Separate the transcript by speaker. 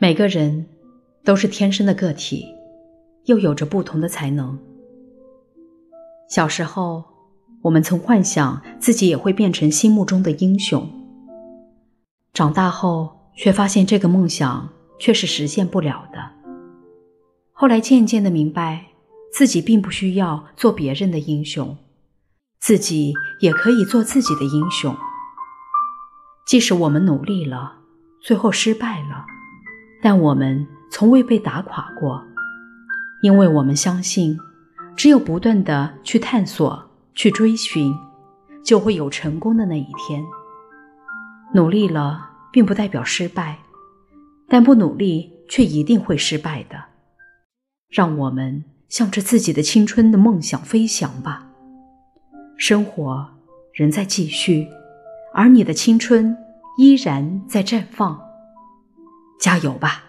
Speaker 1: 每个人都是天生的个体，又有着不同的才能。小时候，我们曾幻想自己也会变成心目中的英雄。长大后，却发现这个梦想却是实现不了的。后来渐渐的明白，自己并不需要做别人的英雄，自己也可以做自己的英雄。即使我们努力了，最后失败了，但我们从未被打垮过，因为我们相信。只有不断的去探索、去追寻，就会有成功的那一天。努力了，并不代表失败，但不努力却一定会失败的。让我们向着自己的青春的梦想飞翔吧！生活仍在继续，而你的青春依然在绽放。加油吧！